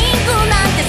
リンなんて